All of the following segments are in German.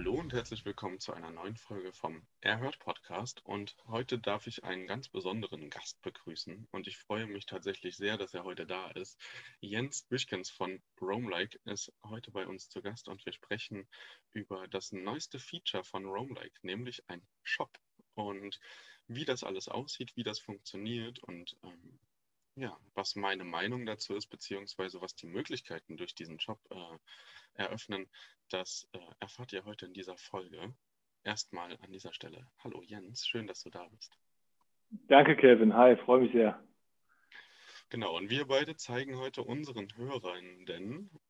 Hallo und herzlich willkommen zu einer neuen Folge vom Erhört Podcast. Und heute darf ich einen ganz besonderen Gast begrüßen. Und ich freue mich tatsächlich sehr, dass er heute da ist. Jens Wischkens von Roamlike ist heute bei uns zu Gast und wir sprechen über das neueste Feature von Roamlike, nämlich ein Shop. Und wie das alles aussieht, wie das funktioniert und ähm, ja, was meine Meinung dazu ist, beziehungsweise was die Möglichkeiten durch diesen Job äh, eröffnen, das äh, erfahrt ihr heute in dieser Folge. Erstmal an dieser Stelle. Hallo Jens, schön, dass du da bist. Danke, Kevin. Hi, freue mich sehr. Genau, und wir beide zeigen heute unseren Hörern,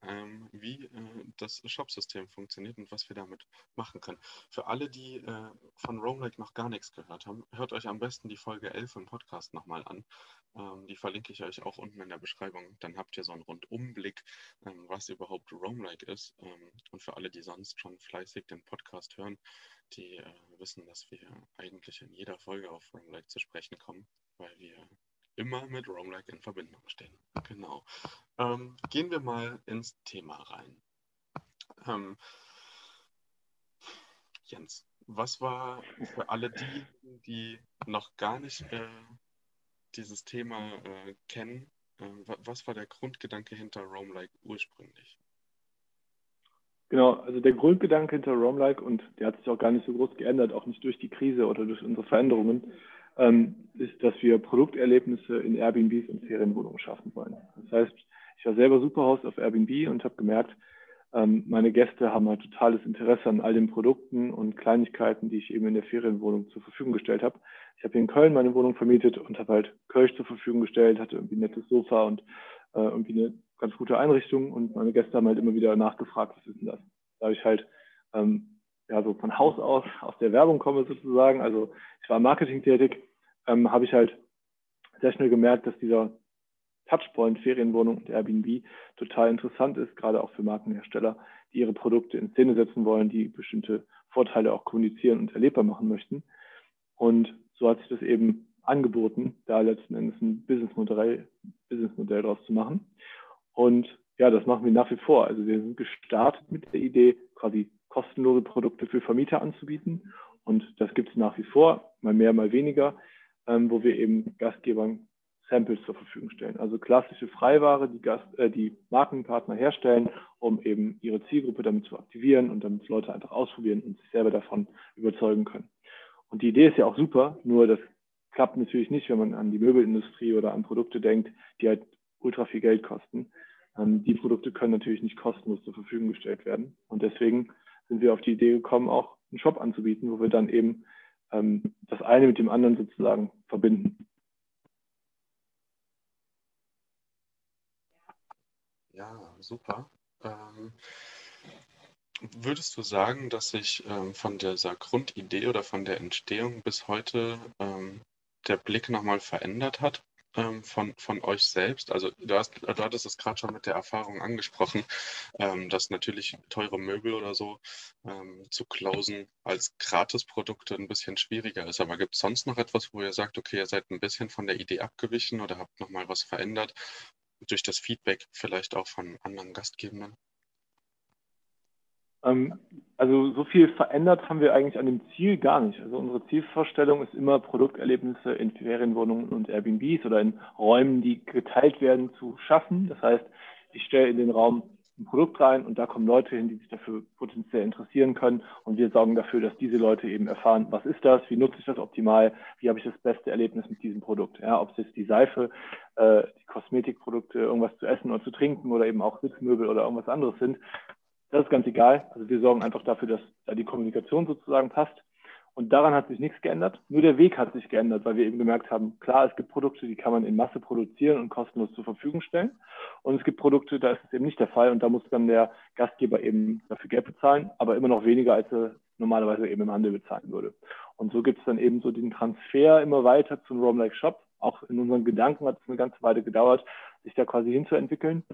ähm, wie äh, das Shopsystem funktioniert und was wir damit machen können. Für alle, die äh, von Roamlike noch gar nichts gehört haben, hört euch am besten die Folge 11 im Podcast nochmal an. Ähm, die verlinke ich euch auch unten in der Beschreibung. Dann habt ihr so einen Rundumblick, ähm, was überhaupt Roamlike ist. Ähm, und für alle, die sonst schon fleißig den Podcast hören, die äh, wissen, dass wir eigentlich in jeder Folge auf Roamlike zu sprechen kommen, weil wir immer mit Roamlike in Verbindung stehen. Genau. Ähm, gehen wir mal ins Thema rein. Ähm, Jens, was war für alle die, die noch gar nicht äh, dieses Thema äh, kennen, äh, was war der Grundgedanke hinter Roamlike ursprünglich? Genau, also der Grundgedanke hinter Roamlike, und der hat sich auch gar nicht so groß geändert, auch nicht durch die Krise oder durch unsere Veränderungen, ist, dass wir Produkterlebnisse in Airbnbs und Ferienwohnungen schaffen wollen. Das heißt, ich war selber Superhaus auf Airbnb und habe gemerkt, ähm, meine Gäste haben halt totales Interesse an all den Produkten und Kleinigkeiten, die ich eben in der Ferienwohnung zur Verfügung gestellt habe. Ich habe hier in Köln meine Wohnung vermietet und habe halt Kölsch zur Verfügung gestellt, hatte irgendwie ein nettes Sofa und äh, irgendwie eine ganz gute Einrichtung und meine Gäste haben halt immer wieder nachgefragt, was ist denn das? Da habe ich halt ähm, ja so von Haus aus aus der Werbung komme sozusagen, also ich war Marketing tätig, ähm, habe ich halt sehr schnell gemerkt, dass dieser Touchpoint Ferienwohnung und Airbnb total interessant ist, gerade auch für Markenhersteller, die ihre Produkte in Szene setzen wollen, die bestimmte Vorteile auch kommunizieren und erlebbar machen möchten. Und so hat sich das eben angeboten, da letzten Endes ein Businessmodell, Businessmodell draus zu machen. Und ja, das machen wir nach wie vor. Also wir sind gestartet mit der Idee, quasi kostenlose Produkte für Vermieter anzubieten. Und das gibt es nach wie vor, mal mehr, mal weniger, ähm, wo wir eben Gastgebern Samples zur Verfügung stellen. Also klassische Freiware, die, Gast, äh, die Markenpartner herstellen, um eben ihre Zielgruppe damit zu aktivieren und damit Leute einfach ausprobieren und sich selber davon überzeugen können. Und die Idee ist ja auch super, nur das klappt natürlich nicht, wenn man an die Möbelindustrie oder an Produkte denkt, die halt ultra viel Geld kosten. Ähm, die Produkte können natürlich nicht kostenlos zur Verfügung gestellt werden. Und deswegen sind wir auf die Idee gekommen, auch einen Shop anzubieten, wo wir dann eben ähm, das eine mit dem anderen sozusagen verbinden. Ja, super. Ähm, würdest du sagen, dass sich ähm, von dieser Grundidee oder von der Entstehung bis heute ähm, der Blick nochmal verändert hat? Ähm, von, von euch selbst? Also du, hast, du hattest es gerade schon mit der Erfahrung angesprochen, ähm, dass natürlich teure Möbel oder so ähm, zu closen als Gratisprodukte ein bisschen schwieriger ist. Aber gibt es sonst noch etwas, wo ihr sagt, okay, ihr seid ein bisschen von der Idee abgewichen oder habt nochmal was verändert durch das Feedback vielleicht auch von anderen Gastgebenden? Ähm, also so viel verändert haben wir eigentlich an dem Ziel gar nicht. Also unsere Zielvorstellung ist immer, Produkterlebnisse in Ferienwohnungen und Airbnbs oder in Räumen, die geteilt werden, zu schaffen. Das heißt, ich stelle in den Raum ein Produkt rein und da kommen Leute hin, die sich dafür potenziell interessieren können und wir sorgen dafür, dass diese Leute eben erfahren, was ist das, wie nutze ich das optimal, wie habe ich das beste Erlebnis mit diesem Produkt. Ja, ob es jetzt die Seife, äh, die Kosmetikprodukte, irgendwas zu essen oder zu trinken oder eben auch Sitzmöbel oder irgendwas anderes sind, das ist ganz egal. Also wir sorgen einfach dafür, dass da die Kommunikation sozusagen passt. Und daran hat sich nichts geändert. Nur der Weg hat sich geändert, weil wir eben gemerkt haben, klar, es gibt Produkte, die kann man in Masse produzieren und kostenlos zur Verfügung stellen. Und es gibt Produkte, da ist es eben nicht der Fall. Und da muss dann der Gastgeber eben dafür Geld bezahlen, aber immer noch weniger, als er normalerweise eben im Handel bezahlen würde. Und so gibt es dann eben so den Transfer immer weiter zum Roam Like Shop. Auch in unseren Gedanken hat es eine ganze Weile gedauert, sich da quasi hinzuentwickeln.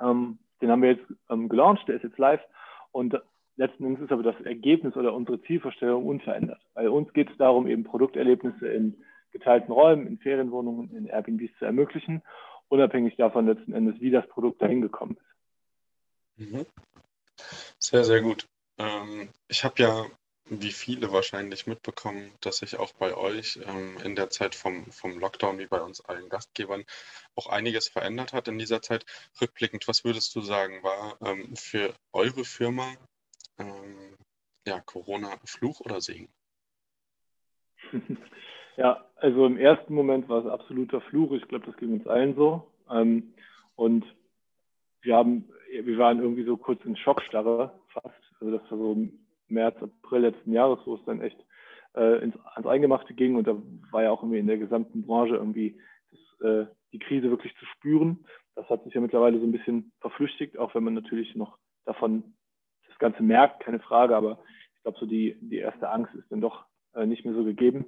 Ähm, den haben wir jetzt ähm, gelauncht, der ist jetzt live und letzten Endes ist aber das Ergebnis oder unsere Zielvorstellung unverändert. Bei uns geht es darum, eben Produkterlebnisse in geteilten Räumen, in Ferienwohnungen, in Airbnbs zu ermöglichen, unabhängig davon letzten Endes, wie das Produkt dahin gekommen ist. Mhm. Sehr, sehr gut. Ähm, ich habe ja, wie viele wahrscheinlich, mitbekommen, dass sich auch bei euch ähm, in der Zeit vom, vom Lockdown, wie bei uns allen Gastgebern, auch einiges verändert hat in dieser Zeit. Rückblickend, was würdest du sagen, war ähm, für eure Firma ähm, ja, Corona Fluch oder Segen? Ja, also im ersten Moment war es absoluter Fluch. Ich glaube, das ging uns allen so. Ähm, und wir haben, wir waren irgendwie so kurz in Schockstarre fast. Also das war so März, April letzten Jahres, wo es dann echt äh, ins, ans Eingemachte ging. Und da war ja auch irgendwie in der gesamten Branche irgendwie das, äh, die Krise wirklich zu spüren. Das hat sich ja mittlerweile so ein bisschen verflüchtigt, auch wenn man natürlich noch davon das Ganze merkt, keine Frage. Aber ich glaube, so die, die erste Angst ist dann doch äh, nicht mehr so gegeben.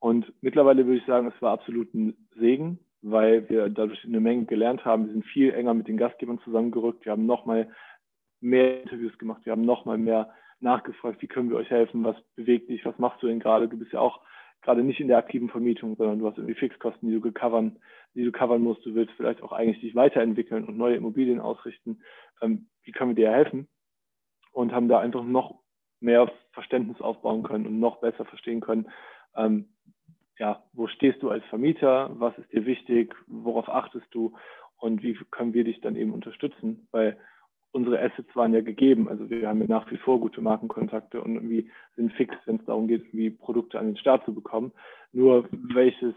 Und mittlerweile würde ich sagen, es war absolut ein Segen, weil wir dadurch eine Menge gelernt haben. Wir sind viel enger mit den Gastgebern zusammengerückt. Wir haben nochmal mehr Interviews gemacht. Wir haben nochmal mehr nachgefragt, wie können wir euch helfen? Was bewegt dich? Was machst du denn gerade? Du bist ja auch gerade nicht in der aktiven Vermietung, sondern du hast irgendwie Fixkosten, die du covern, die du covern musst. Du willst vielleicht auch eigentlich dich weiterentwickeln und neue Immobilien ausrichten. Ähm, wie können wir dir helfen? Und haben da einfach noch mehr Verständnis aufbauen können und noch besser verstehen können, ähm, ja, wo stehst du als Vermieter, was ist dir wichtig, worauf achtest du und wie können wir dich dann eben unterstützen, weil unsere Assets waren ja gegeben, also wir haben ja nach wie vor gute Markenkontakte und irgendwie sind fix, wenn es darum geht, wie Produkte an den Start zu bekommen. Nur welches,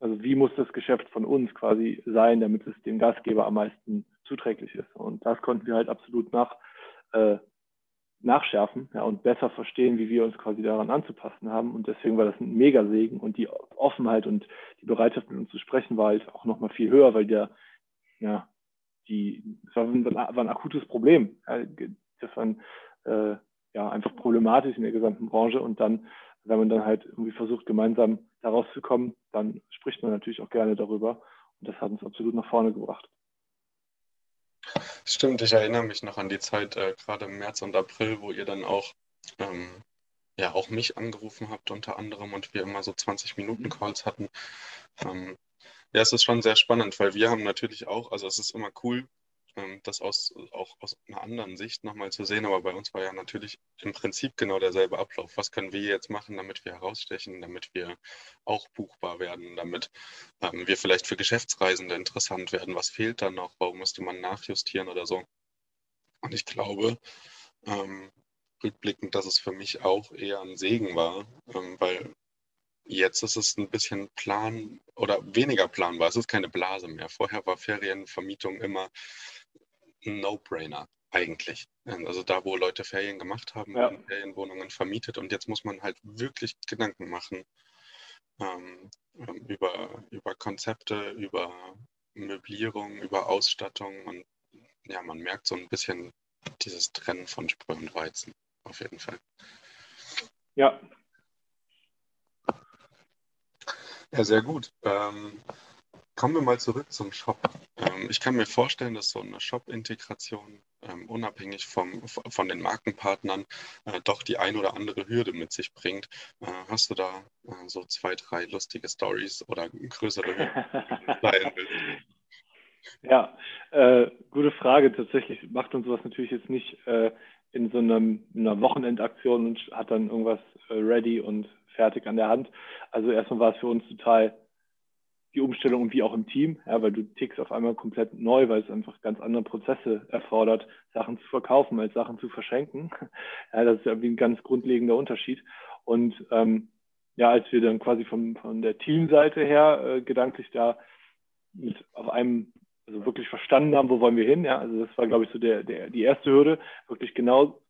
also wie muss das Geschäft von uns quasi sein, damit es dem Gastgeber am meisten zuträglich ist. Und das konnten wir halt absolut nach, äh, nachschärfen ja, und besser verstehen, wie wir uns quasi daran anzupassen haben. Und deswegen war das ein Megasegen und die Offenheit und die Bereitschaft, mit uns zu sprechen, war halt auch nochmal viel höher, weil der, ja, die, das war ein, war ein akutes Problem. Das war ein, äh, ja, einfach problematisch in der gesamten Branche. Und dann, wenn man dann halt irgendwie versucht, gemeinsam da rauszukommen, dann spricht man natürlich auch gerne darüber. Und das hat uns absolut nach vorne gebracht. Stimmt, ich erinnere mich noch an die Zeit, äh, gerade im März und April, wo ihr dann auch, ähm, ja, auch mich angerufen habt unter anderem und wir immer so 20 Minuten Calls hatten. Ähm, ja, es ist schon sehr spannend, weil wir haben natürlich auch, also es ist immer cool, ähm, das aus, auch aus einer anderen Sicht nochmal zu sehen. Aber bei uns war ja natürlich im Prinzip genau derselbe Ablauf. Was können wir jetzt machen, damit wir herausstechen, damit wir auch buchbar werden, damit ähm, wir vielleicht für Geschäftsreisende interessant werden? Was fehlt da noch? Warum müsste man nachjustieren oder so? Und ich glaube, ähm, rückblickend, dass es für mich auch eher ein Segen war, ähm, weil Jetzt ist es ein bisschen plan oder weniger planbar. Es ist keine Blase mehr. Vorher war Ferienvermietung immer ein No-Brainer eigentlich. Also da, wo Leute Ferien gemacht haben, ja. Ferienwohnungen vermietet und jetzt muss man halt wirklich Gedanken machen ähm, ähm, über, über Konzepte, über Möblierung, über Ausstattung und ja, man merkt so ein bisschen dieses Trennen von Spreu und Weizen auf jeden Fall. Ja. Ja, sehr gut. Ähm, Kommen wir mal zurück zum Shop. Ähm, ich kann mir vorstellen, dass so eine Shop-Integration ähm, unabhängig vom, von den Markenpartnern äh, doch die ein oder andere Hürde mit sich bringt. Äh, hast du da äh, so zwei, drei lustige Stories oder größere Hürden? ja, äh, gute Frage. Tatsächlich macht uns sowas natürlich jetzt nicht äh, in so einem, in einer Wochenendaktion und hat dann irgendwas äh, ready und fertig an der Hand. Also erstmal war es für uns total die Umstellung und wie auch im Team, ja, weil du tickst auf einmal komplett neu, weil es einfach ganz andere Prozesse erfordert, Sachen zu verkaufen als Sachen zu verschenken. Ja, das ist irgendwie ein ganz grundlegender Unterschied. Und ähm, ja, als wir dann quasi von, von der Teamseite her äh, gedanklich da mit auf einem, also wirklich verstanden haben, wo wollen wir hin, ja, also das war, glaube ich, so der, der, die erste Hürde, wirklich genau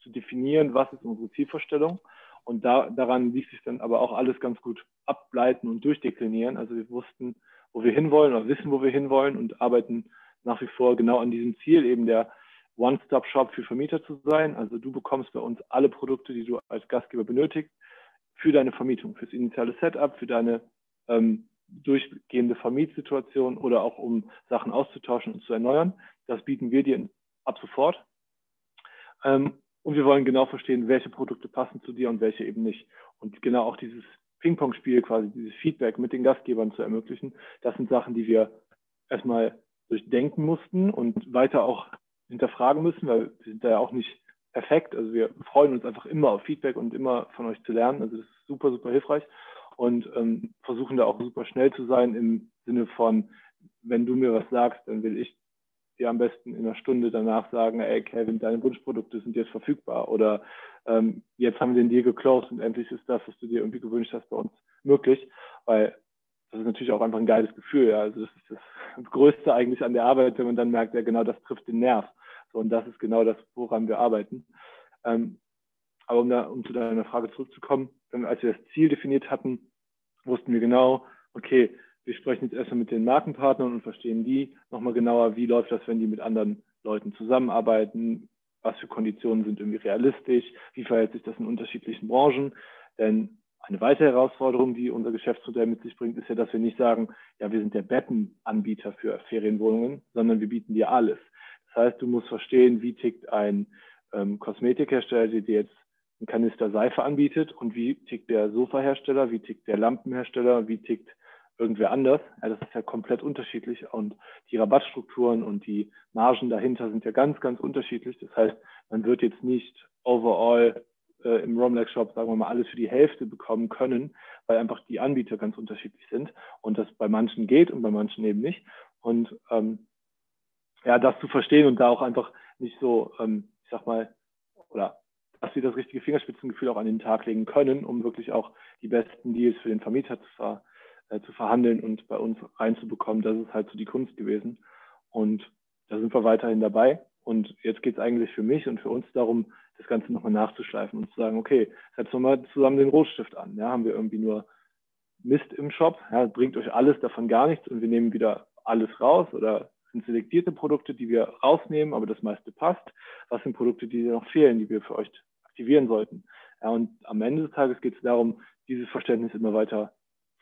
zu definieren, was ist unsere Zielvorstellung und da, daran ließ sich dann aber auch alles ganz gut ableiten und durchdeklinieren. Also wir wussten, wo wir hinwollen oder wissen, wo wir hinwollen und arbeiten nach wie vor genau an diesem Ziel, eben der One-Stop-Shop für Vermieter zu sein. Also du bekommst bei uns alle Produkte, die du als Gastgeber benötigst, für deine Vermietung, fürs initiale Setup, für deine ähm, durchgehende Vermietsituation oder auch um Sachen auszutauschen und zu erneuern. Das bieten wir dir ab sofort. Ähm, und wir wollen genau verstehen, welche Produkte passen zu dir und welche eben nicht. Und genau auch dieses Ping-Pong-Spiel quasi, dieses Feedback mit den Gastgebern zu ermöglichen, das sind Sachen, die wir erstmal durchdenken mussten und weiter auch hinterfragen müssen, weil wir sind da ja auch nicht perfekt. Also wir freuen uns einfach immer auf Feedback und immer von euch zu lernen. Also das ist super, super hilfreich und ähm, versuchen da auch super schnell zu sein im Sinne von, wenn du mir was sagst, dann will ich dir am besten in einer Stunde danach sagen, ey Kevin, deine Wunschprodukte sind jetzt verfügbar oder ähm, jetzt haben wir den Deal geclosed und endlich ist das, was du dir irgendwie gewünscht hast, bei uns möglich, weil das ist natürlich auch einfach ein geiles Gefühl. Ja. Also das ist das Größte eigentlich an der Arbeit, wenn man dann merkt, ja genau, das trifft den Nerv. So, und das ist genau das, woran wir arbeiten. Ähm, aber um, da, um zu deiner Frage zurückzukommen, dann, als wir das Ziel definiert hatten, wussten wir genau, okay, wir sprechen jetzt erstmal mit den Markenpartnern und verstehen die nochmal genauer, wie läuft das, wenn die mit anderen Leuten zusammenarbeiten, was für Konditionen sind irgendwie realistisch, wie verhält sich das in unterschiedlichen Branchen. Denn eine weitere Herausforderung, die unser Geschäftsmodell mit sich bringt, ist ja, dass wir nicht sagen, ja, wir sind der Bettenanbieter für Ferienwohnungen, sondern wir bieten dir alles. Das heißt, du musst verstehen, wie tickt ein ähm, Kosmetikhersteller, der dir jetzt einen Kanister Seife anbietet und wie tickt der Sofahersteller, wie tickt der Lampenhersteller, wie tickt irgendwer anders. Ja, das ist ja komplett unterschiedlich und die Rabattstrukturen und die Margen dahinter sind ja ganz, ganz unterschiedlich. Das heißt, man wird jetzt nicht overall äh, im Romlex Shop, sagen wir mal, alles für die Hälfte bekommen können, weil einfach die Anbieter ganz unterschiedlich sind und das bei manchen geht und bei manchen eben nicht. Und ähm, ja, das zu verstehen und da auch einfach nicht so, ähm, ich sag mal, oder dass sie das richtige Fingerspitzengefühl auch an den Tag legen können, um wirklich auch die besten Deals für den Vermieter zu, ver, äh, zu verhandeln und bei uns reinzubekommen. Das ist halt so die Kunst gewesen. Und da sind wir weiterhin dabei. Und jetzt geht es eigentlich für mich und für uns darum, das Ganze nochmal nachzuschleifen und zu sagen, okay, setzen wir mal zusammen den Rotstift an. Ja, haben wir irgendwie nur Mist im Shop, ja, bringt euch alles davon gar nichts und wir nehmen wieder alles raus oder sind selektierte Produkte, die wir rausnehmen, aber das meiste passt. Was sind Produkte, die noch fehlen, die wir für euch aktivieren sollten? Ja, und am Ende des Tages geht es darum, dieses Verständnis immer weiter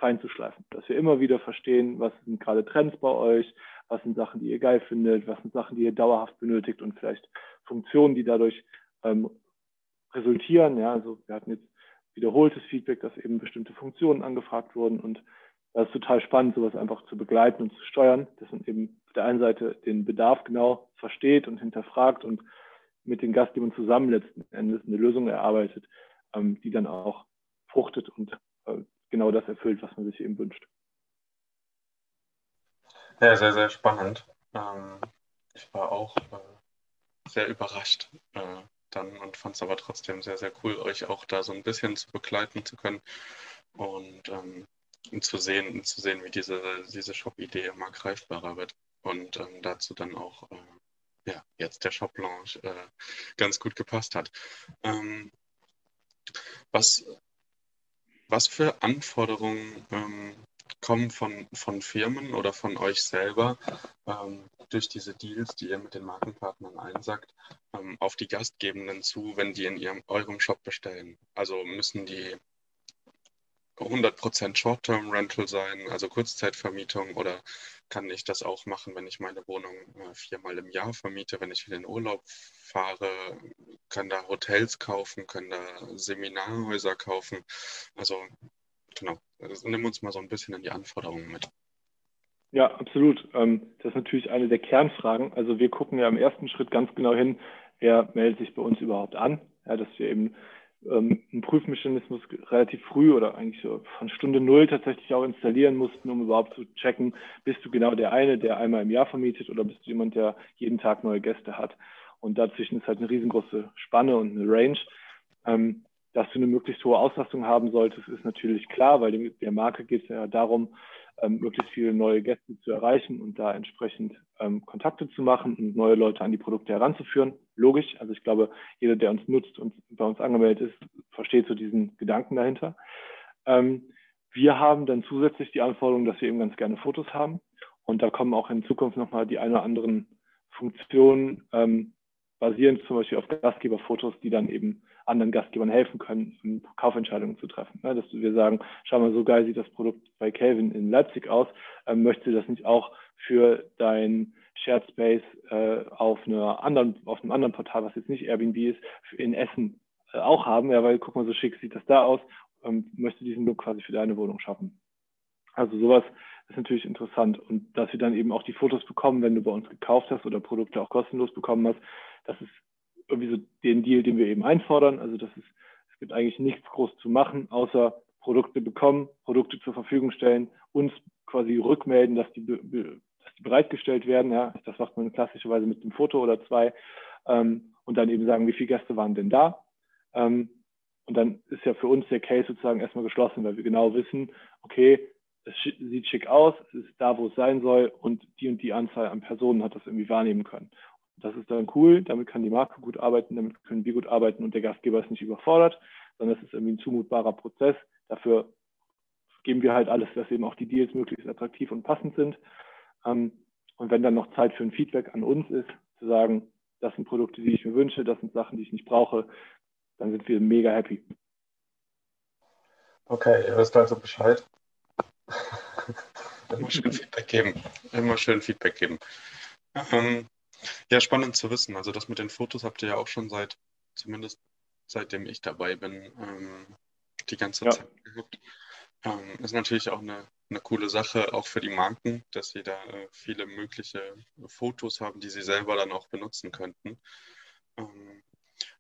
fein zu schleifen, dass wir immer wieder verstehen, was sind gerade Trends bei euch, was sind Sachen, die ihr geil findet, was sind Sachen, die ihr dauerhaft benötigt und vielleicht Funktionen, die dadurch ähm, resultieren. Ja, also wir hatten jetzt wiederholtes Feedback, dass eben bestimmte Funktionen angefragt wurden und das ist total spannend, sowas einfach zu begleiten und zu steuern, dass man eben auf der einen Seite den Bedarf genau versteht und hinterfragt und mit den Gastgebern zusammen letzten Endes eine Lösung erarbeitet, ähm, die dann auch fruchtet und äh, genau das erfüllt, was man sich eben wünscht. Ja, sehr, sehr spannend. Ähm, ich war auch äh, sehr überrascht äh, dann und fand es aber trotzdem sehr, sehr cool, euch auch da so ein bisschen zu begleiten zu können. Und ähm, zu sehen, zu sehen, wie diese, diese Shop-Idee immer greifbarer wird und ähm, dazu dann auch äh, ja, jetzt der Shop-Launch ganz gut gepasst hat. Was, was für Anforderungen ähm, kommen von, von Firmen oder von euch selber ähm, durch diese Deals, die ihr mit den Markenpartnern einsagt, ähm, auf die Gastgebenden zu, wenn die in ihrem, eurem Shop bestellen? Also müssen die 100% Short-Term-Rental sein, also Kurzzeitvermietung, oder kann ich das auch machen, wenn ich meine Wohnung äh, viermal im Jahr vermiete, wenn ich in den Urlaub fahre, kann da Hotels kaufen, können da Seminarhäuser kaufen. Also genau, also, nimm uns mal so ein bisschen in die Anforderungen mit. Ja, absolut. Ähm, das ist natürlich eine der Kernfragen. Also wir gucken ja im ersten Schritt ganz genau hin, wer meldet sich bei uns überhaupt an, ja, dass wir eben ähm, einen Prüfmechanismus relativ früh oder eigentlich so von Stunde null tatsächlich auch installieren mussten, um überhaupt zu checken, bist du genau der eine, der einmal im Jahr vermietet oder bist du jemand, der jeden Tag neue Gäste hat. Und dazwischen ist halt eine riesengroße Spanne und eine Range. Ähm, dass du eine möglichst hohe Auslastung haben solltest, ist natürlich klar, weil der Marke geht es ja darum, möglichst viele neue Gäste zu erreichen und da entsprechend ähm, Kontakte zu machen und neue Leute an die Produkte heranzuführen. Logisch, also ich glaube, jeder, der uns nutzt und bei uns angemeldet ist, versteht so diesen Gedanken dahinter. Ähm, wir haben dann zusätzlich die Anforderung, dass wir eben ganz gerne Fotos haben und da kommen auch in Zukunft nochmal die ein oder anderen Funktionen ähm, basierend zum Beispiel auf Gastgeberfotos, die dann eben anderen Gastgebern helfen können, Kaufentscheidungen zu treffen. Ne? Dass wir sagen, schau mal, so geil sieht das Produkt bei Calvin in Leipzig aus, ähm, möchtest du das nicht auch für dein Shared Space äh, auf, einer anderen, auf einem anderen Portal, was jetzt nicht Airbnb ist, in Essen äh, auch haben, ja, weil guck mal, so schick sieht das da aus, ähm, möchte diesen Look quasi für deine Wohnung schaffen. Also sowas ist natürlich interessant. Und dass wir dann eben auch die Fotos bekommen, wenn du bei uns gekauft hast oder Produkte auch kostenlos bekommen hast, das ist irgendwie so den Deal, den wir eben einfordern. Also das ist, es gibt eigentlich nichts groß zu machen, außer Produkte bekommen, Produkte zur Verfügung stellen, uns quasi rückmelden, dass die, dass die bereitgestellt werden. Ja, das macht man klassischerweise mit einem Foto oder zwei. Ähm, und dann eben sagen, wie viele Gäste waren denn da. Ähm, und dann ist ja für uns der Case sozusagen erstmal geschlossen, weil wir genau wissen, okay, es sieht schick aus, es ist da, wo es sein soll und die und die Anzahl an Personen hat das irgendwie wahrnehmen können. Das ist dann cool, damit kann die Marke gut arbeiten, damit können wir gut arbeiten und der Gastgeber ist nicht überfordert, sondern es ist irgendwie ein zumutbarer Prozess. Dafür geben wir halt alles, dass eben auch die Deals möglichst attraktiv und passend sind. Ähm, und wenn dann noch Zeit für ein Feedback an uns ist, zu sagen, das sind Produkte, die ich mir wünsche, das sind Sachen, die ich nicht brauche, dann sind wir mega happy. Okay, ihr wisst also Bescheid. Immer schön Feedback geben. Immer schön Feedback geben. Ähm, ja, spannend zu wissen. Also das mit den Fotos habt ihr ja auch schon seit, zumindest seitdem ich dabei bin, ähm, die ganze ja. Zeit gehabt. Ähm, ist natürlich auch eine, eine coole Sache, auch für die Marken, dass sie da äh, viele mögliche Fotos haben, die sie selber dann auch benutzen könnten. Ähm,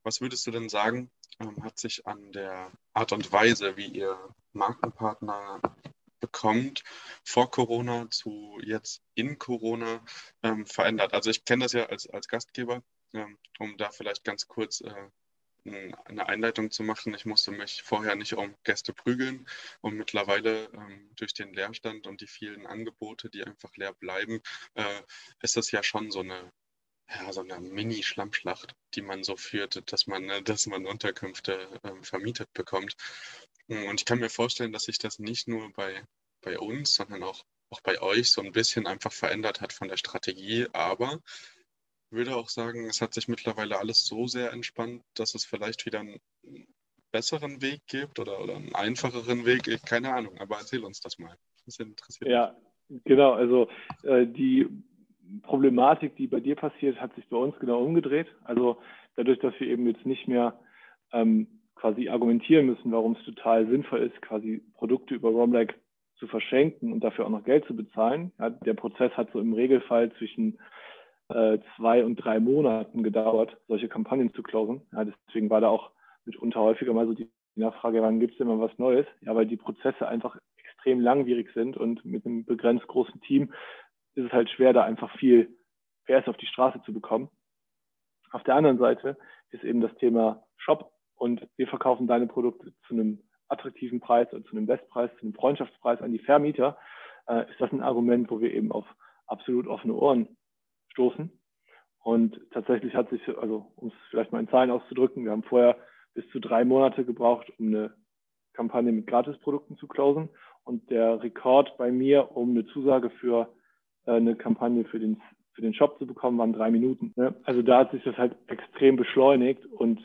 was würdest du denn sagen, ähm, hat sich an der Art und Weise, wie ihr Markenpartner bekommt, vor Corona zu jetzt in Corona ähm, verändert? Also ich kenne das ja als, als Gastgeber, ähm, um da vielleicht ganz kurz äh, eine Einleitung zu machen. Ich musste mich vorher nicht um Gäste prügeln und mittlerweile ähm, durch den Leerstand und die vielen Angebote, die einfach leer bleiben, äh, ist das ja schon so eine ja, so eine Mini-Schlammschlacht, die man so führt, dass man, äh, dass man Unterkünfte ähm, vermietet bekommt. Und ich kann mir vorstellen, dass sich das nicht nur bei, bei uns, sondern auch, auch bei euch so ein bisschen einfach verändert hat von der Strategie. Aber ich würde auch sagen, es hat sich mittlerweile alles so sehr entspannt, dass es vielleicht wieder einen besseren Weg gibt oder, oder einen einfacheren Weg. Keine Ahnung, aber erzähl uns das mal. Das interessiert Ja, genau. Also äh, die Problematik, die bei dir passiert, hat sich bei uns genau umgedreht. Also dadurch, dass wir eben jetzt nicht mehr ähm, quasi argumentieren müssen, warum es total sinnvoll ist, quasi Produkte über Romlag zu verschenken und dafür auch noch Geld zu bezahlen. Ja, der Prozess hat so im Regelfall zwischen äh, zwei und drei Monaten gedauert, solche Kampagnen zu closen. Ja, deswegen war da auch mitunter häufiger mal so die Nachfrage, wann gibt es denn mal was Neues? Ja, weil die Prozesse einfach extrem langwierig sind und mit einem begrenzt großen Team ist es halt schwer, da einfach viel PS auf die Straße zu bekommen. Auf der anderen Seite ist eben das Thema Shop und wir verkaufen deine Produkte zu einem attraktiven Preis oder zu einem Bestpreis, zu einem Freundschaftspreis an die Vermieter, äh, ist das ein Argument, wo wir eben auf absolut offene Ohren stoßen. Und tatsächlich hat sich, also um es vielleicht mal in Zahlen auszudrücken, wir haben vorher bis zu drei Monate gebraucht, um eine Kampagne mit Gratisprodukten zu closen. Und der Rekord bei mir, um eine Zusage für äh, eine Kampagne für den, für den Shop zu bekommen, waren drei Minuten. Ne? Also da hat sich das halt extrem beschleunigt und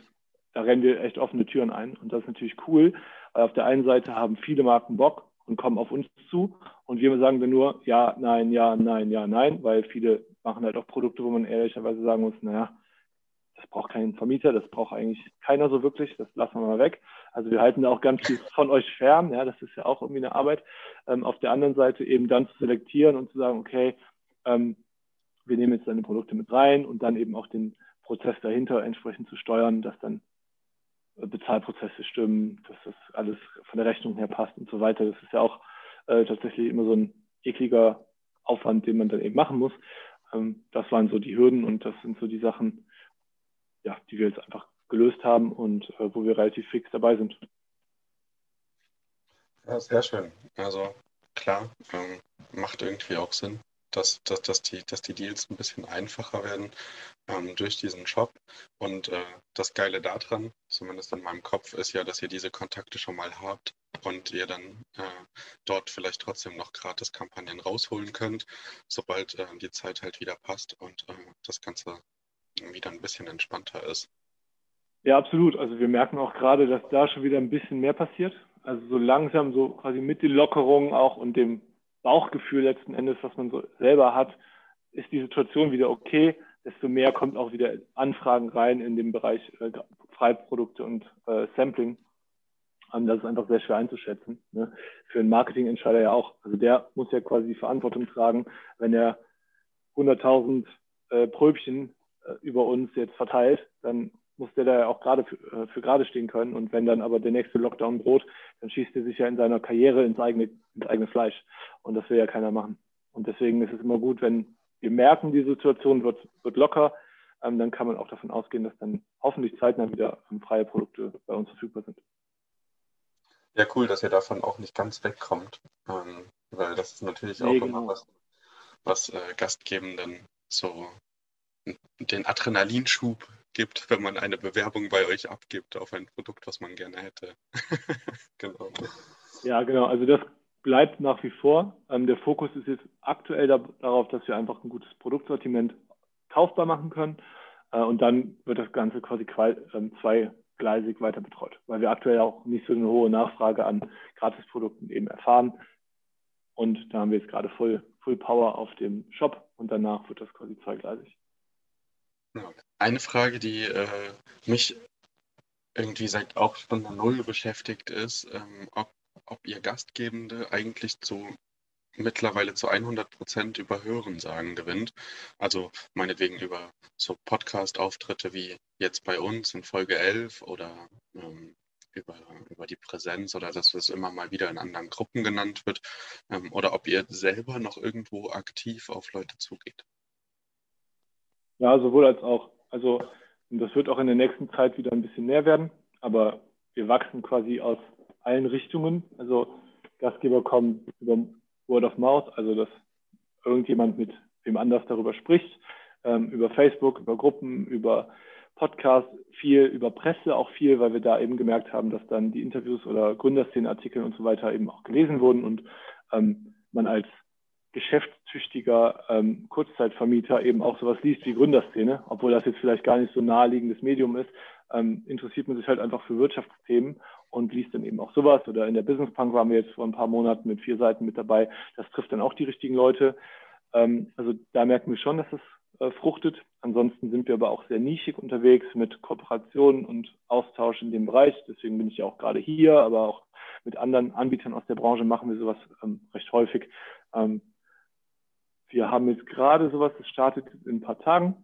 da rennen wir echt offene Türen ein. Und das ist natürlich cool, weil auf der einen Seite haben viele Marken Bock und kommen auf uns zu und wir sagen dann nur ja, nein, ja, nein, ja, nein, weil viele machen halt auch Produkte, wo man ehrlicherweise sagen muss, naja, das braucht kein Vermieter, das braucht eigentlich keiner so wirklich, das lassen wir mal weg. Also wir halten da auch ganz viel von euch fern, ja, das ist ja auch irgendwie eine Arbeit. Ähm, auf der anderen Seite eben dann zu selektieren und zu sagen, okay, ähm, wir nehmen jetzt deine Produkte mit rein und dann eben auch den Prozess dahinter entsprechend zu steuern, dass dann Bezahlprozesse stimmen, dass das alles von der Rechnung her passt und so weiter. Das ist ja auch äh, tatsächlich immer so ein ekliger Aufwand, den man dann eben machen muss. Ähm, das waren so die Hürden und das sind so die Sachen, ja, die wir jetzt einfach gelöst haben und äh, wo wir relativ fix dabei sind. Ja, sehr schön. Also klar, ähm, macht irgendwie auch Sinn, dass, dass, dass, die, dass die Deals ein bisschen einfacher werden ähm, durch diesen Shop. Und äh, das Geile daran, zumindest in meinem Kopf, ist ja, dass ihr diese Kontakte schon mal habt und ihr dann äh, dort vielleicht trotzdem noch gratis Kampagnen rausholen könnt, sobald äh, die Zeit halt wieder passt und äh, das Ganze wieder ein bisschen entspannter ist. Ja, absolut. Also wir merken auch gerade, dass da schon wieder ein bisschen mehr passiert. Also so langsam, so quasi mit den Lockerungen auch und dem Bauchgefühl letzten Endes, was man so selber hat, ist die Situation wieder okay. Desto mehr kommt auch wieder Anfragen rein in den Bereich äh, Freiprodukte und äh, Sampling. ähm, das ist einfach sehr schwer einzuschätzen. Ne? Für einen Marketingentscheider ja auch. Also der muss ja quasi die Verantwortung tragen, wenn er 100.000 äh, Pröbchen äh, über uns jetzt verteilt, dann muss der da ja auch gerade für, äh, für gerade stehen können. Und wenn dann aber der nächste Lockdown droht, dann schießt er sich ja in seiner Karriere ins eigene, ins eigene Fleisch. Und das will ja keiner machen. Und deswegen ist es immer gut, wenn wir merken, die Situation wird, wird locker, ähm, dann kann man auch davon ausgehen, dass dann hoffentlich zeitnah wieder ähm, freie Produkte bei uns verfügbar sind. Ja, cool, dass ihr davon auch nicht ganz wegkommt, ähm, weil das ist natürlich nee, auch genau. immer was, was äh, Gastgebenden so den Adrenalinschub gibt, wenn man eine Bewerbung bei euch abgibt auf ein Produkt, was man gerne hätte. genau. Ja, genau. Also das bleibt nach wie vor. Ähm, der Fokus ist jetzt aktuell da, darauf, dass wir einfach ein gutes Produktsortiment kaufbar machen können. Äh, und dann wird das Ganze quasi äh, zweigleisig weiter betreut, weil wir aktuell auch nicht so eine hohe Nachfrage an Gratisprodukten eben erfahren. Und da haben wir jetzt gerade Full, Full Power auf dem Shop und danach wird das quasi zweigleisig. Eine Frage, die äh, mich irgendwie seit auch Stunde Null beschäftigt, ist, ähm, ob, ob ihr Gastgebende eigentlich zu mittlerweile zu 100 Prozent über Hörensagen gewinnt. Also meinetwegen über so Podcast-Auftritte wie jetzt bei uns in Folge 11 oder ähm, über, über die Präsenz oder dass es immer mal wieder in anderen Gruppen genannt wird. Ähm, oder ob ihr selber noch irgendwo aktiv auf Leute zugeht. Ja, sowohl als auch. Also das wird auch in der nächsten Zeit wieder ein bisschen mehr werden, aber wir wachsen quasi aus allen Richtungen. Also Gastgeber kommen über Word of Mouth, also dass irgendjemand mit wem anders darüber spricht, ähm, über Facebook, über Gruppen, über Podcasts, viel über Presse auch viel, weil wir da eben gemerkt haben, dass dann die Interviews oder Gründerszenenartikel und so weiter eben auch gelesen wurden und ähm, man als geschäftstüchtiger ähm, Kurzzeitvermieter eben auch sowas liest wie Gründerszene, obwohl das jetzt vielleicht gar nicht so naheliegendes Medium ist, ähm, interessiert man sich halt einfach für Wirtschaftsthemen und liest dann eben auch sowas. Oder in der Business Punk waren wir jetzt vor ein paar Monaten mit vier Seiten mit dabei. Das trifft dann auch die richtigen Leute. Ähm, also da merken wir schon, dass es äh, fruchtet. Ansonsten sind wir aber auch sehr nischig unterwegs mit Kooperationen und Austausch in dem Bereich. Deswegen bin ich ja auch gerade hier, aber auch mit anderen Anbietern aus der Branche machen wir sowas ähm, recht häufig. Ähm, wir haben jetzt gerade sowas, das startet in ein paar Tagen.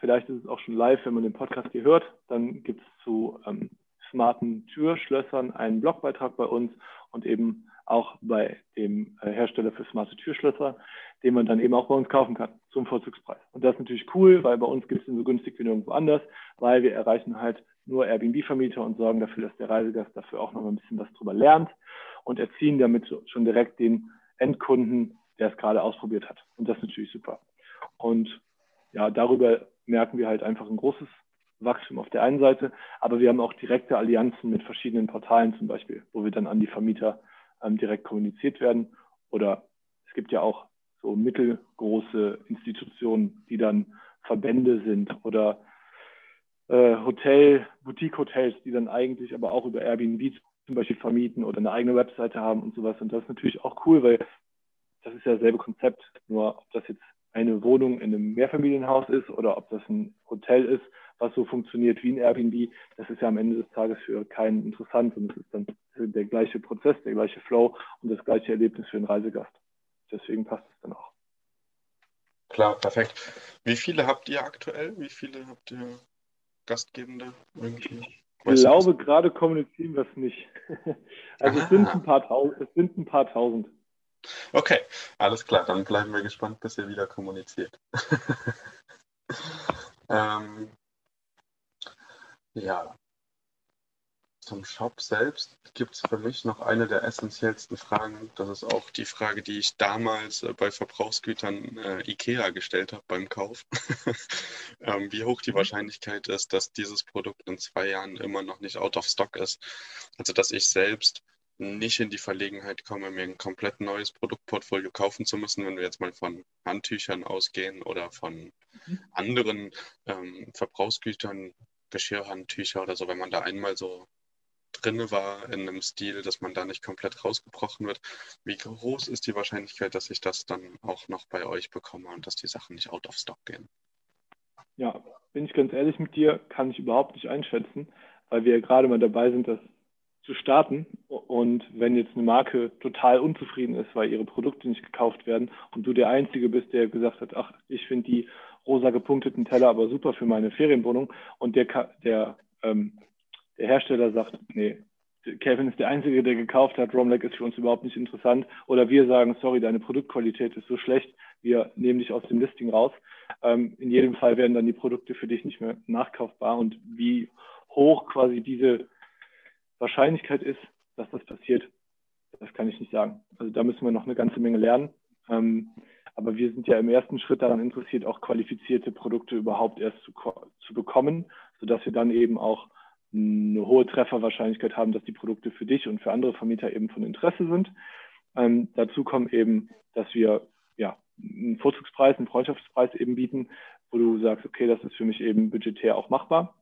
Vielleicht ist es auch schon live, wenn man den Podcast hier hört. Dann gibt es zu ähm, smarten Türschlössern einen Blogbeitrag bei uns und eben auch bei dem äh, Hersteller für smarte Türschlösser, den man dann eben auch bei uns kaufen kann zum Vorzugspreis. Und das ist natürlich cool, weil bei uns gibt es den so günstig wie nirgendwo anders, weil wir erreichen halt nur Airbnb-Vermieter und sorgen dafür, dass der Reisegast dafür auch noch ein bisschen was drüber lernt und erziehen damit schon direkt den Endkunden, der es gerade ausprobiert hat. Und das ist natürlich super. Und ja, darüber merken wir halt einfach ein großes Wachstum auf der einen Seite, aber wir haben auch direkte Allianzen mit verschiedenen Portalen zum Beispiel, wo wir dann an die Vermieter ähm, direkt kommuniziert werden. Oder es gibt ja auch so mittelgroße Institutionen, die dann Verbände sind oder äh, Hotel, Boutique-Hotels, die dann eigentlich aber auch über Airbnb zum Beispiel vermieten oder eine eigene Webseite haben und sowas. Und das ist natürlich auch cool, weil das ist ja dasselbe Konzept, nur ob das jetzt eine Wohnung in einem Mehrfamilienhaus ist oder ob das ein Hotel ist, was so funktioniert wie ein Airbnb, das ist ja am Ende des Tages für keinen interessant und es ist dann der gleiche Prozess, der gleiche Flow und das gleiche Erlebnis für einen Reisegast. Deswegen passt es dann auch. Klar, perfekt. Wie viele habt ihr aktuell? Wie viele habt ihr Gastgebende irgendwie? Ich glaube, gerade kommunizieren wir es nicht. also es sind, ein paar tausend, es sind ein paar tausend. Okay, alles klar. Dann bleiben wir gespannt, bis ihr wieder kommuniziert. ähm, ja, zum Shop selbst gibt es für mich noch eine der essentiellsten Fragen. Das ist auch die Frage, die ich damals äh, bei Verbrauchsgütern äh, IKEA gestellt habe beim Kauf. ähm, wie hoch die mhm. Wahrscheinlichkeit ist, dass dieses Produkt in zwei Jahren immer noch nicht out of stock ist. Also dass ich selbst nicht in die Verlegenheit komme, mir ein komplett neues Produktportfolio kaufen zu müssen, wenn wir jetzt mal von Handtüchern ausgehen oder von mhm. anderen ähm, Verbrauchsgütern, Geschirrhandtücher oder so, wenn man da einmal so drinne war in einem Stil, dass man da nicht komplett rausgebrochen wird. Wie groß ist die Wahrscheinlichkeit, dass ich das dann auch noch bei euch bekomme und dass die Sachen nicht out of stock gehen? Ja, bin ich ganz ehrlich mit dir, kann ich überhaupt nicht einschätzen, weil wir gerade mal dabei sind, das zu starten. Und wenn jetzt eine Marke total unzufrieden ist, weil ihre Produkte nicht gekauft werden und du der Einzige bist, der gesagt hat, ach, ich finde die rosa gepunkteten Teller aber super für meine Ferienwohnung und der, der, ähm, der Hersteller sagt, nee, Kevin ist der Einzige, der gekauft hat, Romlek ist für uns überhaupt nicht interessant. Oder wir sagen, sorry, deine Produktqualität ist so schlecht, wir nehmen dich aus dem Listing raus. Ähm, in jedem Fall werden dann die Produkte für dich nicht mehr nachkaufbar. Und wie hoch quasi diese Wahrscheinlichkeit ist, dass das passiert, das kann ich nicht sagen. Also da müssen wir noch eine ganze Menge lernen. Ähm, aber wir sind ja im ersten Schritt daran interessiert, auch qualifizierte Produkte überhaupt erst zu, zu bekommen, sodass wir dann eben auch eine hohe Trefferwahrscheinlichkeit haben, dass die Produkte für dich und für andere Vermieter eben von Interesse sind. Ähm, dazu kommt eben, dass wir ja, einen Vorzugspreis, einen Freundschaftspreis eben bieten, wo du sagst, okay, das ist für mich eben budgetär auch machbar.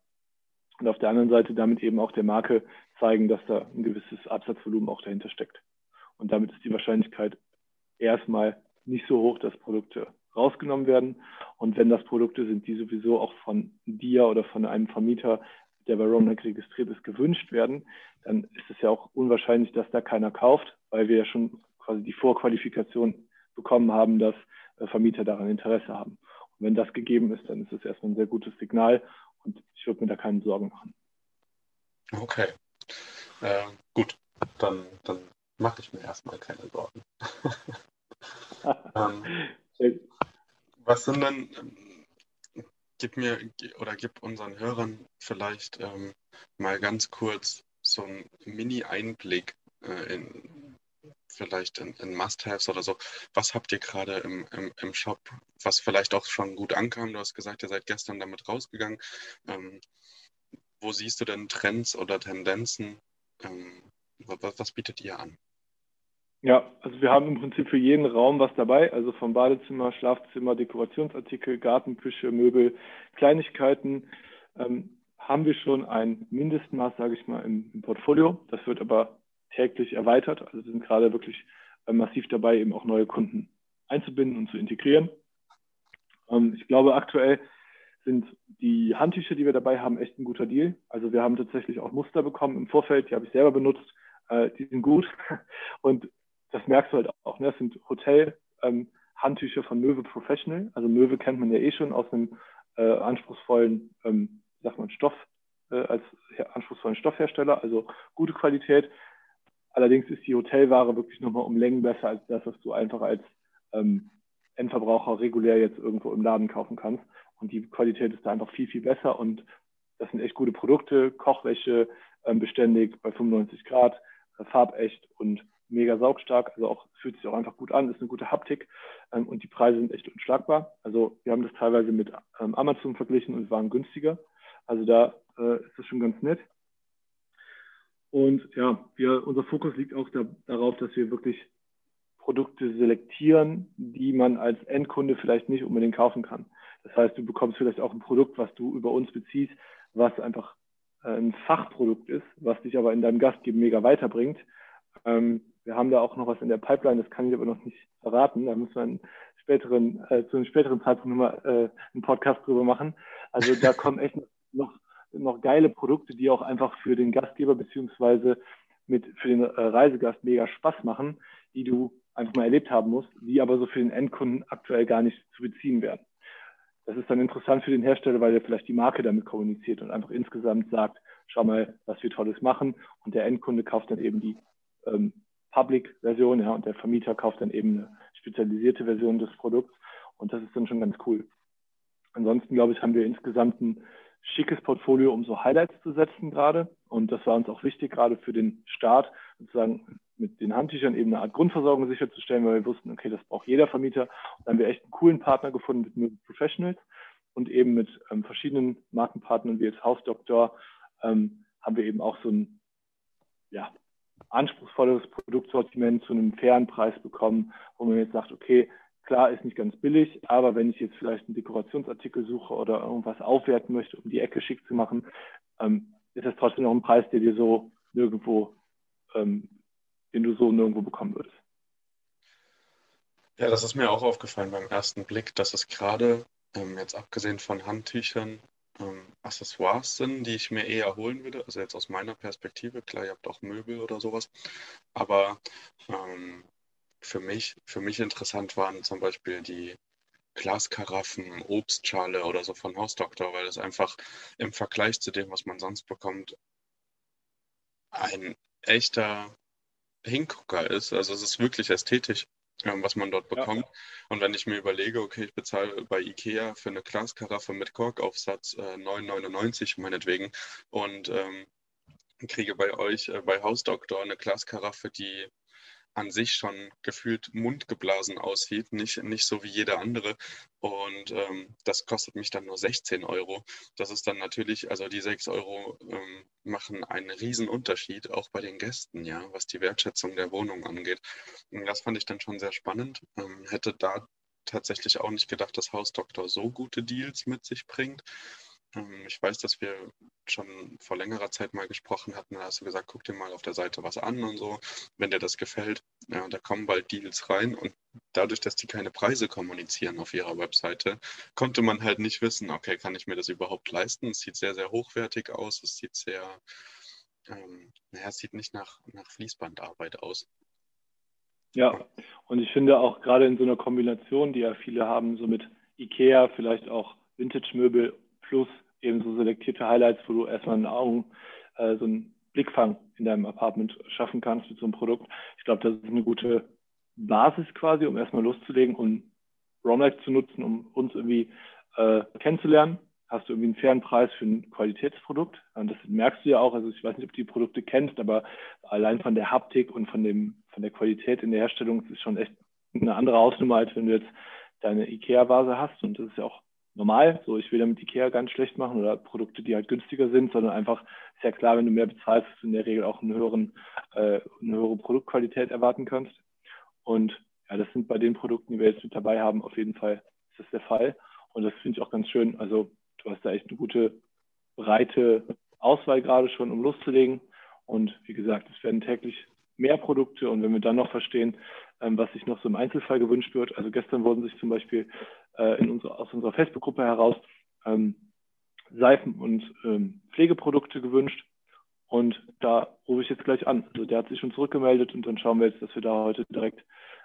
Und auf der anderen Seite damit eben auch der Marke zeigen, dass da ein gewisses Absatzvolumen auch dahinter steckt. Und damit ist die Wahrscheinlichkeit erstmal nicht so hoch, dass Produkte rausgenommen werden. Und wenn das Produkte sind, die sowieso auch von dir oder von einem Vermieter, der bei Romneck registriert ist, gewünscht werden, dann ist es ja auch unwahrscheinlich, dass da keiner kauft, weil wir ja schon quasi die Vorqualifikation bekommen haben, dass äh, Vermieter daran Interesse haben. Und wenn das gegeben ist, dann ist es erstmal ein sehr gutes Signal und ich würde mir da keine Sorgen machen. Okay. Äh, gut, dann, dann mache ich mir erstmal keine Sorgen. ähm, was sind denn, ähm, gib mir oder gib unseren Hörern vielleicht ähm, mal ganz kurz so einen Mini-Einblick äh, in vielleicht in, in Must-Haves oder so. Was habt ihr gerade im, im, im Shop, was vielleicht auch schon gut ankam? Du hast gesagt, ihr seid gestern damit rausgegangen. Wo siehst du denn Trends oder Tendenzen? Ähm, was, was bietet ihr an? Ja, also wir haben im Prinzip für jeden Raum was dabei, also vom Badezimmer, Schlafzimmer, Dekorationsartikel, Garten, Küche, Möbel, Kleinigkeiten. Ähm, haben wir schon ein Mindestmaß, sage ich mal, im, im, Portfolio. Das wird aber täglich erweitert. Also wir sind gerade wirklich äh, massiv dabei, eben auch neue Kunden einzubinden und zu integrieren. Ähm, ich glaube, aktuell sind die Handtücher, die wir dabei haben, echt ein guter Deal. Also wir haben tatsächlich auch Muster bekommen im Vorfeld, die habe ich selber benutzt. Äh, die sind gut. Und das merkst du halt auch. Ne? Das sind Hotel-Handtücher ähm, von Möwe Professional. Also Möwe kennt man ja eh schon aus einem äh, anspruchsvollen, ähm, sagt man, Stoff, äh, als anspruchsvollen Stoffhersteller. Also gute Qualität. Allerdings ist die Hotelware wirklich nochmal um Längen besser als das, was du einfach als ähm, Endverbraucher regulär jetzt irgendwo im Laden kaufen kannst. Und die Qualität ist da einfach viel, viel besser. Und das sind echt gute Produkte. Kochwäsche ähm, beständig bei 95 Grad, äh, farbecht und mega saugstark. Also auch fühlt sich auch einfach gut an, ist eine gute Haptik. Ähm, und die Preise sind echt unschlagbar. Also wir haben das teilweise mit ähm, Amazon verglichen und waren günstiger. Also da äh, ist das schon ganz nett. Und ja, wir, unser Fokus liegt auch da, darauf, dass wir wirklich Produkte selektieren, die man als Endkunde vielleicht nicht unbedingt kaufen kann. Das heißt, du bekommst vielleicht auch ein Produkt, was du über uns beziehst, was einfach äh, ein Fachprodukt ist, was dich aber in deinem Gastgeber mega weiterbringt. Ähm, wir haben da auch noch was in der Pipeline, das kann ich aber noch nicht verraten. Da müssen wir einen späteren, äh, zu einem späteren Zeitpunkt nochmal äh, einen Podcast drüber machen. Also da kommen echt noch, noch geile Produkte, die auch einfach für den Gastgeber beziehungsweise mit für den äh, Reisegast mega Spaß machen, die du einfach mal erlebt haben musst, die aber so für den Endkunden aktuell gar nicht zu beziehen werden das ist dann interessant für den Hersteller, weil er vielleicht die Marke damit kommuniziert und einfach insgesamt sagt, schau mal, was wir Tolles machen. Und der Endkunde kauft dann eben die ähm, Public-Version, ja, und der Vermieter kauft dann eben eine spezialisierte Version des Produkts. Und das ist dann schon ganz cool. Ansonsten, glaube ich, haben wir insgesamt ein schickes Portfolio, um so Highlights zu setzen gerade. Und das war uns auch wichtig, gerade für den Start, sozusagen mit den Handtüchern eben eine Art Grundversorgung sicherzustellen, weil wir wussten, okay, das braucht jeder Vermieter. Dann haben wir echt einen coolen Partner gefunden mit Möbel Professionals und eben mit ähm, verschiedenen Markenpartnern wie jetzt Hausdoktor ähm, haben wir eben auch so ein ja, anspruchsvolles Produktsortiment zu einem fairen Preis bekommen, wo man jetzt sagt, okay, klar, ist nicht ganz billig, aber wenn ich jetzt vielleicht einen Dekorationsartikel suche oder irgendwas aufwerten möchte, um die Ecke schick zu machen, ähm, ist das trotzdem noch ein Preis, der dir so nirgendwo ähm, den du so nirgendwo bekommen würdest. Ja, das ist mir auch aufgefallen beim ersten Blick, dass es gerade, ähm, jetzt abgesehen von Handtüchern, ähm, Accessoires sind, die ich mir eher holen würde. Also jetzt aus meiner Perspektive, klar, ihr habt auch Möbel oder sowas. Aber ähm, für mich, für mich interessant waren zum Beispiel die Glaskaraffen, Obstschale oder so von Hausdoktor, weil es einfach im Vergleich zu dem, was man sonst bekommt, ein echter Hingucker ist. Also es ist wirklich ästhetisch, ähm, was man dort bekommt. Ja. Und wenn ich mir überlege, okay, ich bezahle bei Ikea für eine Glaskaraffe mit Korkaufsatz äh, 9,99 meinetwegen und ähm, kriege bei euch, äh, bei Hausdoktor, eine Glaskaraffe, die an sich schon gefühlt mundgeblasen aussieht, nicht, nicht so wie jeder andere. Und ähm, das kostet mich dann nur 16 Euro. Das ist dann natürlich, also die 6 Euro ähm, machen einen riesen Unterschied, auch bei den Gästen, ja, was die Wertschätzung der Wohnung angeht. Und das fand ich dann schon sehr spannend. Ähm, hätte da tatsächlich auch nicht gedacht, dass Hausdoktor so gute Deals mit sich bringt. Ähm, ich weiß, dass wir schon vor längerer Zeit mal gesprochen hatten. Da hast du gesagt, guck dir mal auf der Seite was an und so. Wenn dir das gefällt, ja, da kommen bald Deals rein. Und dadurch, dass die keine Preise kommunizieren auf ihrer Webseite, konnte man halt nicht wissen, okay, kann ich mir das überhaupt leisten? Es sieht sehr, sehr hochwertig aus. Es sieht sehr, ähm, naja, es sieht nicht nach, nach Fließbandarbeit aus. Ja, und ich finde auch gerade in so einer Kombination, die ja viele haben, so mit IKEA, vielleicht auch Vintage-Möbel plus eben so selektierte Highlights, wo du erstmal in Augen äh, so einen Blickfang in deinem Apartment schaffen kannst mit so einem Produkt. Ich glaube, das ist eine gute Basis quasi, um erstmal loszulegen und Romlight zu nutzen, um uns irgendwie äh, kennenzulernen. Hast du irgendwie einen fairen Preis für ein Qualitätsprodukt? Und das merkst du ja auch. Also ich weiß nicht, ob du die Produkte kennst, aber allein von der Haptik und von dem von der Qualität in der Herstellung ist schon echt eine andere Ausnummer, als wenn du jetzt deine IKEA-Vase hast. Und das ist ja auch normal. So, ich will damit Ikea ganz schlecht machen oder Produkte, die halt günstiger sind, sondern einfach ist ja klar, wenn du mehr bezahlst, dass du in der Regel auch einen höheren, äh, eine höhere Produktqualität erwarten kannst. Und ja, das sind bei den Produkten, die wir jetzt mit dabei haben, auf jeden Fall ist das der Fall. Und das finde ich auch ganz schön. Also du hast da echt eine gute, breite Auswahl gerade schon, um loszulegen. Und wie gesagt, es werden täglich mehr Produkte. Und wenn wir dann noch verstehen, ähm, was sich noch so im Einzelfall gewünscht wird, also gestern wurden sich zum Beispiel äh, in unsere, aus unserer Facebook-Gruppe heraus ähm, Seifen und ähm, Pflegeprodukte gewünscht. Und da rufe ich jetzt gleich an. Also der hat sich schon zurückgemeldet und dann schauen wir jetzt, dass wir da heute direkt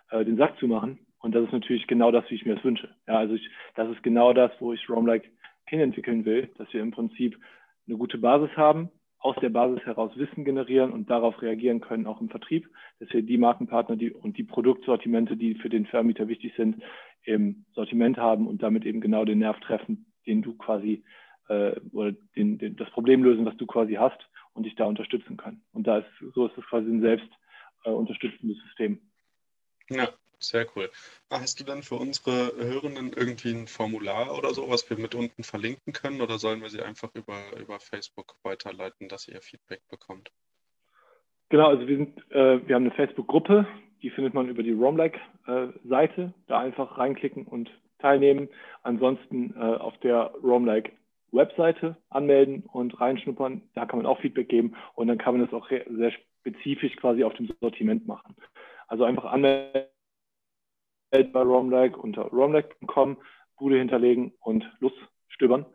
äh, den Sack zumachen. Und das ist natürlich genau das, wie ich mir das wünsche. Ja, also ich, das ist genau das, wo ich Roamlike hinentwickeln will, dass wir im Prinzip eine gute Basis haben, aus der Basis heraus Wissen generieren und darauf reagieren können, auch im Vertrieb, dass wir die Markenpartner die, und die Produktsortimente, die für den Vermieter wichtig sind, im Sortiment haben und damit eben genau den Nerv treffen, den du quasi äh, oder den, den, das Problem lösen, was du quasi hast und dich da unterstützen kann. Und da ist so ist es quasi ein selbst äh, unterstützendes System. Ja, sehr cool. Ah, hast du dann für unsere Hörenden irgendwie ein Formular oder so, was wir mit unten verlinken können, oder sollen wir sie einfach über, über Facebook weiterleiten, dass ihr Feedback bekommt? Genau, also wir sind, äh, wir haben eine Facebook-Gruppe, die findet man über die Roamlike-Seite. Äh, da einfach reinklicken und teilnehmen. Ansonsten äh, auf der Roamlike Webseite anmelden und reinschnuppern. Da kann man auch Feedback geben und dann kann man das auch sehr spezifisch quasi auf dem Sortiment machen. Also einfach anmelden bei Romlike unter romlike.com, Bude hinterlegen und losstöbern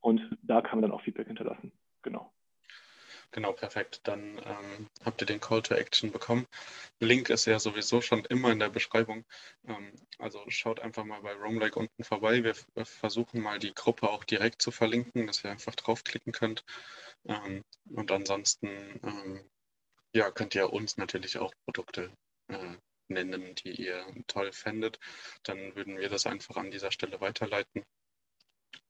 und da kann man dann auch Feedback hinterlassen. Genau. Genau, perfekt. Dann ähm, habt ihr den Call to Action bekommen. Link ist ja sowieso schon immer in der Beschreibung. Ähm, also schaut einfach mal bei Roamlike unten vorbei. Wir, wir, versuchen mal die Gruppe auch direkt zu verlinken, dass ihr einfach draufklicken könnt. Ähm, und ansonsten ähm, ja, könnt ihr uns natürlich auch Produkte äh, nennen, die ihr toll fändet. Dann würden wir das einfach an dieser Stelle weiterleiten.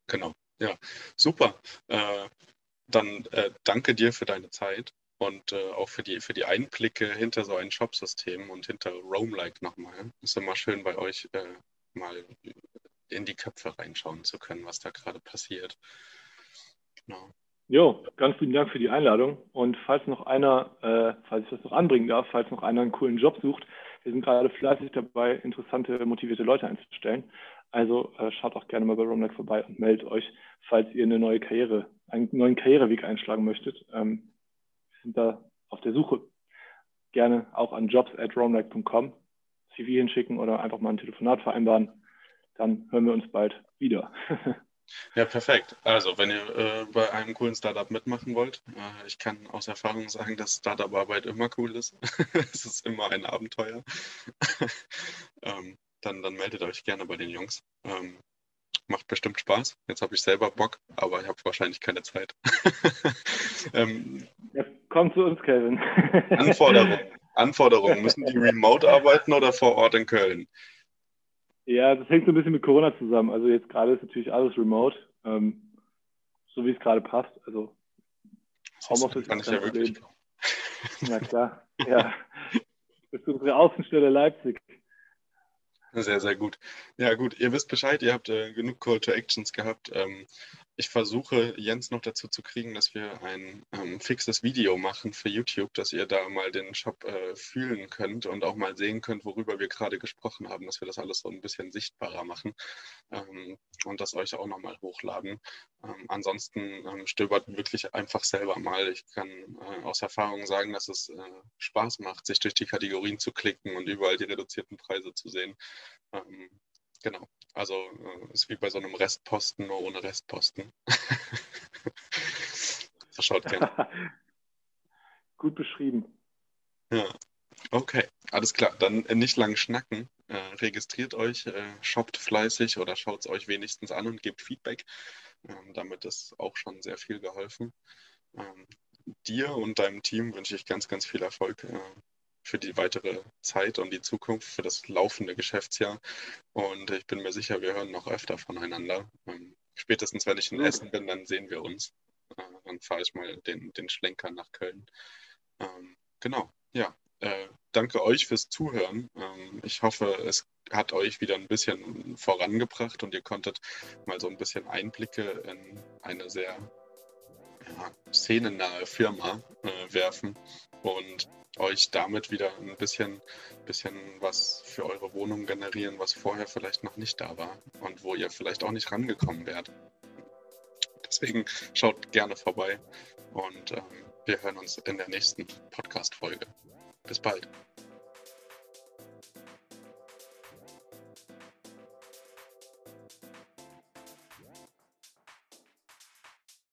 Genau. Ja, super. Äh, dann äh, danke dir für deine Zeit und äh, auch für die, für die Einblicke hinter so ein Shop-System und hinter Roam-like nochmal. Ist immer schön bei euch äh, mal in die Köpfe reinschauen zu können, was da gerade passiert. Genau. Jo, ganz vielen Dank für die Einladung. Und falls noch einer, äh, falls ich das noch anbringen darf, falls noch einer einen coolen Job sucht, wir sind gerade fleißig dabei, interessante, motivierte Leute einzustellen. Also äh, schaut auch gerne mal bei Romlike vorbei und meldet euch, falls ihr eine neue Karriere, einen neuen Karriereweg einschlagen möchtet. Ähm, wir sind da auf der Suche. Gerne auch an jobs at romlike.com CV hinschicken oder einfach mal ein Telefonat vereinbaren. Dann hören wir uns bald wieder. Ja, perfekt. Also, wenn ihr äh, bei einem coolen Startup mitmachen wollt, äh, ich kann aus Erfahrung sagen, dass Startup-Arbeit immer cool ist. es ist immer ein Abenteuer. ähm, dann, dann meldet euch gerne bei den Jungs. Ähm, macht bestimmt Spaß. Jetzt habe ich selber Bock, aber ich habe wahrscheinlich keine Zeit. ähm, ja, komm zu uns, Kevin. Anforderungen. Anforderungen. Müssen die remote arbeiten oder vor Ort in Köln? Ja, das hängt so ein bisschen mit Corona zusammen. Also jetzt gerade ist natürlich alles remote, ähm, so wie es gerade passt. Also Homeoffice kann ich ja wirklich. Na klar, ja. Das ist unsere Außenstelle Leipzig. Sehr, sehr gut. Ja, gut, ihr wisst Bescheid, ihr habt äh, genug Call to Actions gehabt. Ähm, ich versuche Jens noch dazu zu kriegen, dass wir ein ähm, fixes Video machen für YouTube, dass ihr da mal den Shop äh, fühlen könnt und auch mal sehen könnt, worüber wir gerade gesprochen haben, dass wir das alles so ein bisschen sichtbarer machen ähm, und das euch auch nochmal hochladen. Ähm, ansonsten ähm, stöbert wirklich einfach selber mal. Ich kann äh, aus Erfahrung sagen, dass es äh, Spaß macht, sich durch die Kategorien zu klicken und überall die reduzierten Preise zu sehen. Genau. Also äh, ist wie bei so einem Restposten, nur ohne Restposten. Verschaut gerne. Gut beschrieben. Ja. Okay, alles klar. Dann äh, nicht lang schnacken. Äh, registriert euch, äh, shoppt fleißig oder schaut es euch wenigstens an und gebt Feedback. Ähm, damit ist auch schon sehr viel geholfen. Ähm, dir und deinem Team wünsche ich ganz, ganz viel Erfolg äh, für die weitere Zeit und die Zukunft, für das laufende Geschäftsjahr. Und ich bin mir sicher, wir hören noch öfter voneinander. Ähm, spätestens, wenn ich in Essen bin, dann sehen wir uns. Äh, dann fahre ich mal den, den Schlenker nach Köln. Ähm, genau, ja. Äh, danke euch fürs Zuhören. Ähm, ich hoffe, es hat euch wieder ein bisschen vorangebracht und ihr konntet mal so ein bisschen Einblicke in eine sehr szenennahe Firma äh, werfen und euch damit wieder ein bisschen, bisschen was für eure Wohnung generieren, was vorher vielleicht noch nicht da war und wo ihr vielleicht auch nicht rangekommen wärt. Deswegen schaut gerne vorbei und ähm, wir hören uns in der nächsten Podcast-Folge. Bis bald.